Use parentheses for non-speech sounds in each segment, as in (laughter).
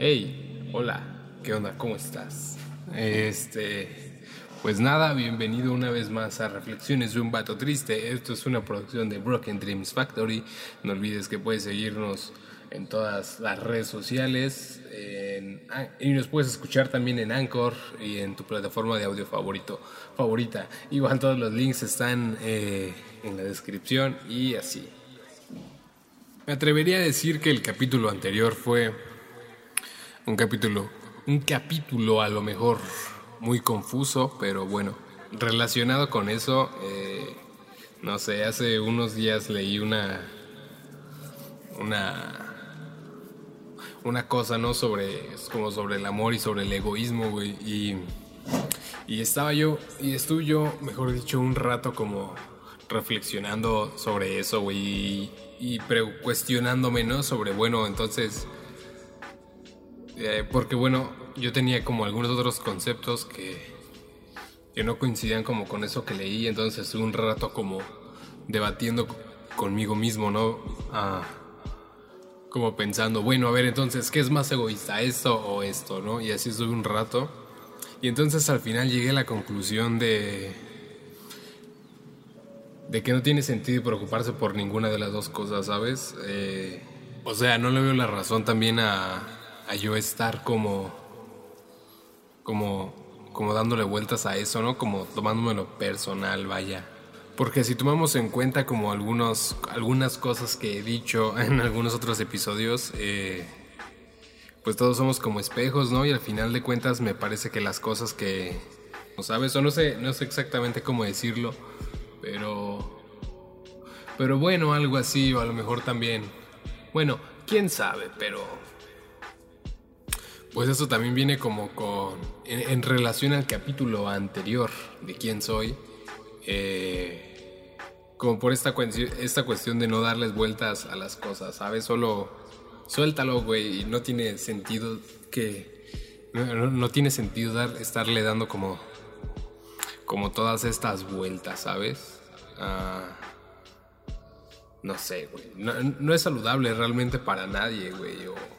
Hey, hola, ¿qué onda? ¿Cómo estás? Este, pues nada, bienvenido una vez más a Reflexiones de un Vato Triste. Esto es una producción de Broken Dreams Factory. No olvides que puedes seguirnos en todas las redes sociales y nos puedes escuchar también en Anchor y en tu plataforma de audio favorito, favorita. Igual todos los links están eh, en la descripción y así. Me atrevería a decir que el capítulo anterior fue un capítulo, un capítulo a lo mejor muy confuso, pero bueno, relacionado con eso, eh, no sé, hace unos días leí una, una, una cosa, ¿no? Sobre, es como sobre el amor y sobre el egoísmo, güey, y, y estaba yo, y estuve yo, mejor dicho, un rato como reflexionando sobre eso, güey, y, y pre- cuestionándome, ¿no? Sobre, bueno, entonces... Eh, porque bueno, yo tenía como algunos otros conceptos que, no coincidían como con eso que leí, entonces un rato como debatiendo conmigo mismo, ¿no? Ah, como pensando, bueno, a ver, entonces, ¿qué es más egoísta, esto o esto, no? Y así estuve un rato. Y entonces al final llegué a la conclusión de de que no tiene sentido preocuparse por ninguna de las dos cosas, ¿sabes? Eh, o sea, no le veo la razón también a, a yo estar como, como, como dándole vueltas a eso, ¿no? Como tomándomelo personal, vaya. Porque si tomamos en cuenta como algunos, algunas cosas que he dicho (laughs) en algunos otros episodios, eh, pues todos somos como espejos, ¿no? Y al final de cuentas me parece que las cosas que, ¿no ¿sabes? O no sé, no sé exactamente cómo decirlo, pero, pero bueno, algo así, o a lo mejor también, bueno, quién sabe, pero, pues eso también viene como con, en, relación al capítulo anterior de quién soy, eh, como por esta, esta cuestión de no darles vueltas a las cosas, ¿sabes? Solo suéltalo, güey, y no tiene sentido que... No tiene sentido dar, estarle dando como... Como todas estas vueltas, ¿sabes? Ah, no sé, güey. No, no es saludable realmente para nadie, güey. o-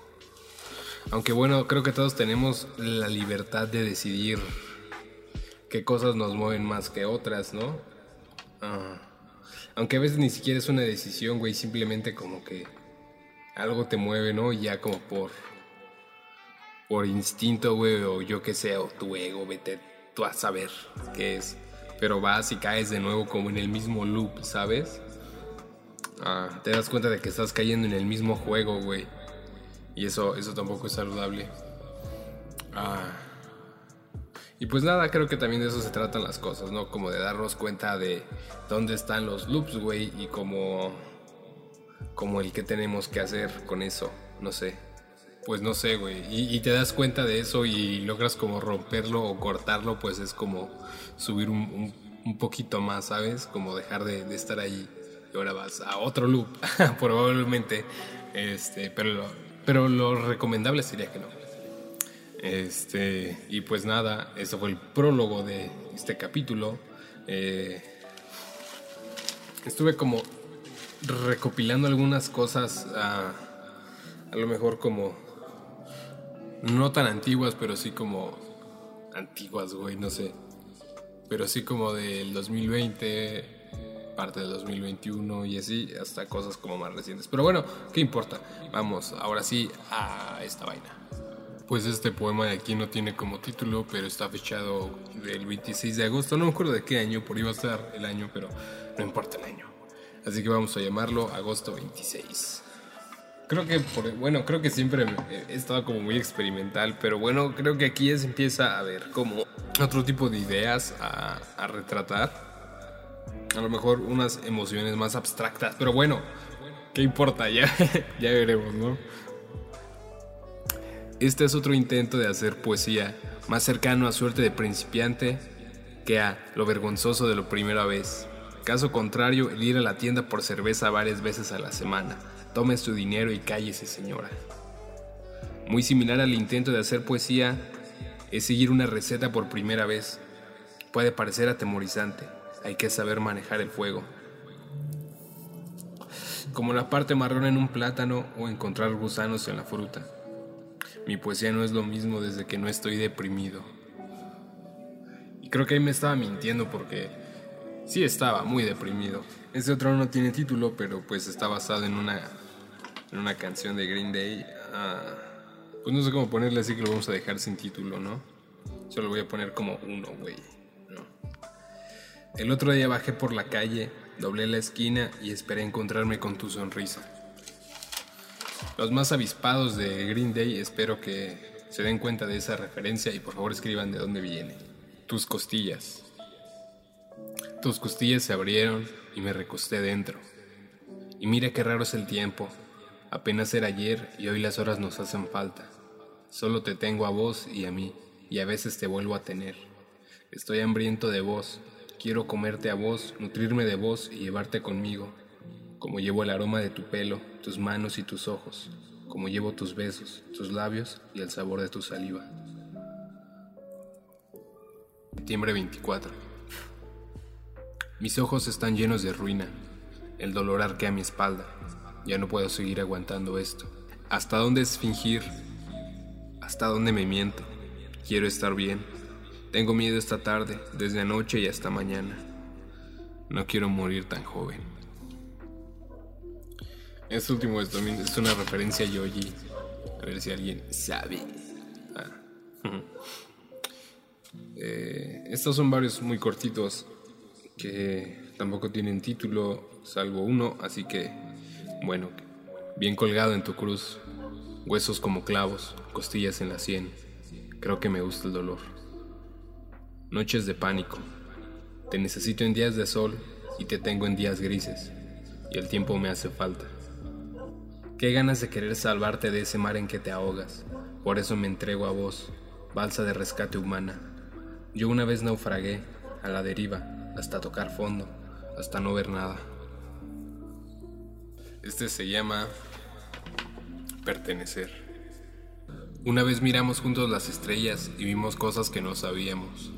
Aunque bueno, creo que todos tenemos la libertad de decidir qué cosas nos mueven más que otras, ¿no? Ah, aunque a veces ni siquiera es una decisión, güey, simplemente como que algo te mueve, ¿no? Y ya como por por instinto, güey, o yo qué sé, o tu ego, vete tú a saber qué es. Pero vas y caes de nuevo como en el mismo loop, ¿sabes? Ah, te das cuenta de que estás cayendo en el mismo juego, güey. Y eso, eso tampoco es saludable. Ah. Y pues nada, creo que también de eso se tratan las cosas, ¿no? Como de darnos cuenta de dónde están los loops, güey, y como, como el que tenemos que hacer con eso, no sé. Pues no sé, güey. Y, y te das cuenta de eso y logras como romperlo o cortarlo, pues es como subir un, un- un poquito más, ¿sabes? Como dejar de, de estar ahí y ahora vas a otro loop, (laughs) probablemente. Este, pero, lo- pero lo recomendable sería que no. Este, y pues nada, eso fue el prólogo de este capítulo. Eh, estuve como recopilando algunas cosas, ah, a lo mejor como no tan antiguas, pero sí como antiguas, güey, no sé. Pero sí como del 2020, parte del 2021 y así, hasta cosas como más recientes. Pero bueno, ¿qué importa? Vamos, ahora sí a esta vaina. Pues este poema de aquí no tiene como título, pero está fechado del 26 de agosto. No me acuerdo de qué año, por iba a estar el año, pero no importa el año. Así que vamos a llamarlo agosto 26. Creo que, por, bueno, creo que siempre he estado como muy experimental, pero bueno, creo que aquí se empieza a ver como otro tipo de ideas a, a retratar. A lo mejor unas emociones más abstractas, pero bueno, ¿qué importa? (laughs) Ya, ya veremos, ¿no? Este es otro intento de hacer poesía más cercano a suerte de principiante que a lo vergonzoso de lo primera vez. Caso contrario, el ir a la tienda por cerveza varias veces a la semana. Tome su dinero y cállese, señora. Muy similar al intento de hacer poesía es seguir una receta por primera vez. Puede parecer atemorizante. Hay que saber manejar el fuego. como la parte marrón en un plátano o encontrar gusanos en la fruta. Mi poesía no es lo mismo desde que no estoy deprimido. Y creo que ahí me estaba mintiendo porque sí estaba muy deprimido. Este otro no tiene título, pero pues está basado en una, en una canción de Green Day. Ah, pues no sé cómo ponerle así que lo vamos a dejar sin título, ¿no? Solo voy a poner como uno, güey. El otro día bajé por la calle, doblé la esquina y esperé encontrarme con tu sonrisa. Los más avispados de Green Day espero que se den cuenta de esa referencia y por favor escriban de dónde viene. Tus costillas. Tus costillas se abrieron y me recosté dentro. Y mira qué raro es el tiempo. Apenas era ayer y hoy las horas nos hacen falta. Solo te tengo a vos y a mí, y a veces te vuelvo a tener. Estoy hambriento de vos, quiero comerte a vos, nutrirme de vos y llevarte conmigo, como llevo el aroma de tu pelo, tus manos y tus ojos, como llevo tus besos, tus labios y el sabor de tu saliva. Septiembre 24. Mis ojos están llenos de ruina. El dolor arquea mi espalda. Ya no puedo seguir aguantando esto. ¿Hasta dónde es fingir? ¿Hasta dónde me miento? Quiero estar bien. Tengo miedo esta tarde, desde anoche y hasta mañana. No quiero morir tan joven. Este último es, es una referencia a Yoji. A ver si alguien sabe. Ah. (laughs) Eh, estos son varios muy cortitos que tampoco tienen título salvo uno, así que, bueno, bien colgado en tu cruz, huesos como clavos, costillas en la sien, creo que me gusta el dolor. Noches de pánico, te necesito en días de sol y te tengo en días grises, y el tiempo me hace falta. Qué ganas de querer salvarte de ese mar en que te ahogas, por eso me entrego a vos, balsa de rescate humana. Yo una vez naufragué, a la deriva, hasta tocar fondo, hasta no ver nada. Este se llama pertenecer. Una vez miramos juntos las estrellas y vimos cosas que no sabíamos.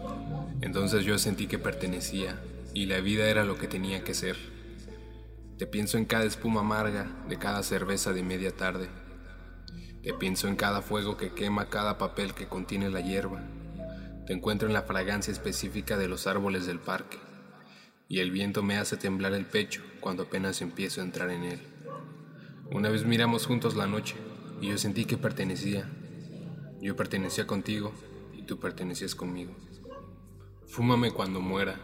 Entonces yo sentí que pertenecía y la vida era lo que tenía que ser. Te pienso en cada espuma amarga de cada cerveza de media tarde. Te pienso en cada fuego que quema cada papel que contiene la hierba. Te encuentro en la fragancia específica de los árboles del parque y el viento me hace temblar el pecho cuando apenas empiezo a entrar en él. Una vez miramos juntos la noche y yo sentí que pertenecía. Yo pertenecía contigo y tú pertenecías conmigo. Fúmame cuando muera.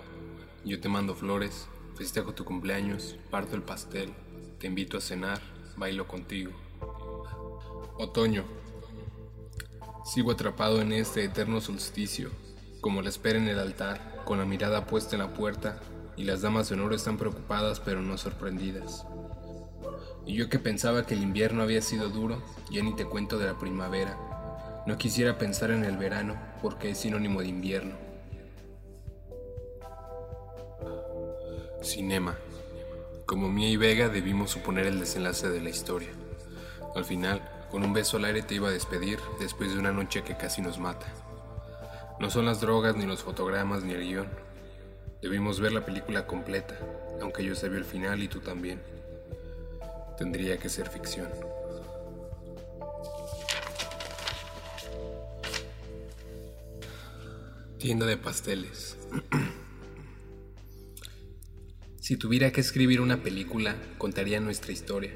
Yo te mando flores, festejo tu cumpleaños, parto el pastel, te invito a cenar, bailo contigo. Otoño. Sigo atrapado en este eterno solsticio, como la espera en el altar, con la mirada puesta en la puerta y las damas de honor están preocupadas pero no sorprendidas. Y yo que pensaba que el invierno había sido duro, ya ni te cuento de la primavera. No quisiera pensar en el verano porque es sinónimo de invierno. Cinema. Como Mía y Vega debimos suponer el desenlace de la historia. Al final, con un beso al aire te iba a despedir después de una noche que casi nos mata. No son las drogas, ni los fotogramas, ni el guion, Debimos ver la película completa, aunque yo sabía el final y tú también. Tendría que ser ficción. Tienda de pasteles. si tuviera que escribir una película, contaría nuestra historia.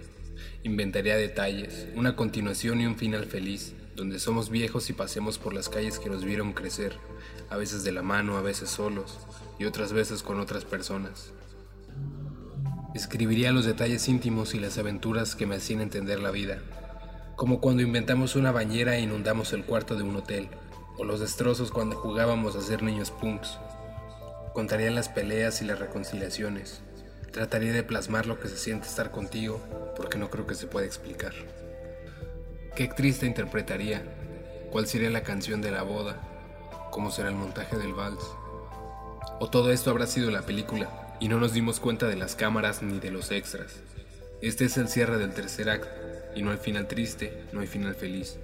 Inventaría detalles, una continuación y un final feliz, donde somos viejos y pasemos por las calles que nos vieron crecer, a veces de la mano, a veces solos, y otras veces con otras personas. Escribiría los detalles íntimos y las aventuras que me hacían entender la vida, como cuando inventamos una bañera e inundamos el cuarto de un hotel, o los destrozos cuando jugábamos a ser niños punks. Contaría las peleas y las reconciliaciones. Trataría de plasmar lo que se siente estar contigo, porque no creo que se pueda explicar. ¿Qué actriz interpretaría? ¿Cuál sería la canción de la boda? ¿Cómo será el montaje del vals? O todo esto habrá sido la película y no nos dimos cuenta de las cámaras ni de los extras. Este es el cierre del tercer acto y no hay final triste, no hay final feliz.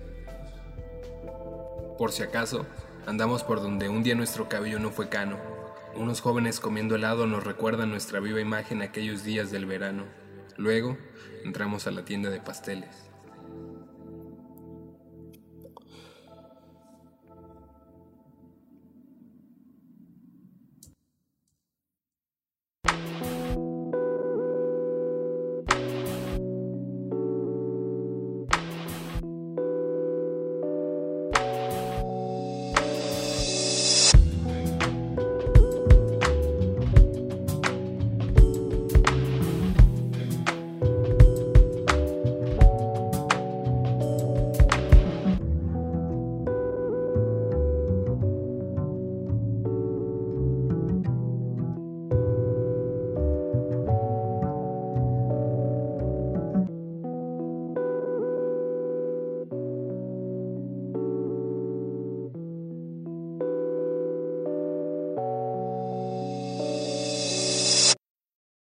Por si acaso, andamos por donde un día nuestro cabello no fue cano. Unos jóvenes comiendo helado nos recuerdan nuestra viva imagen aquellos días del verano. Luego, entramos a la tienda de pasteles.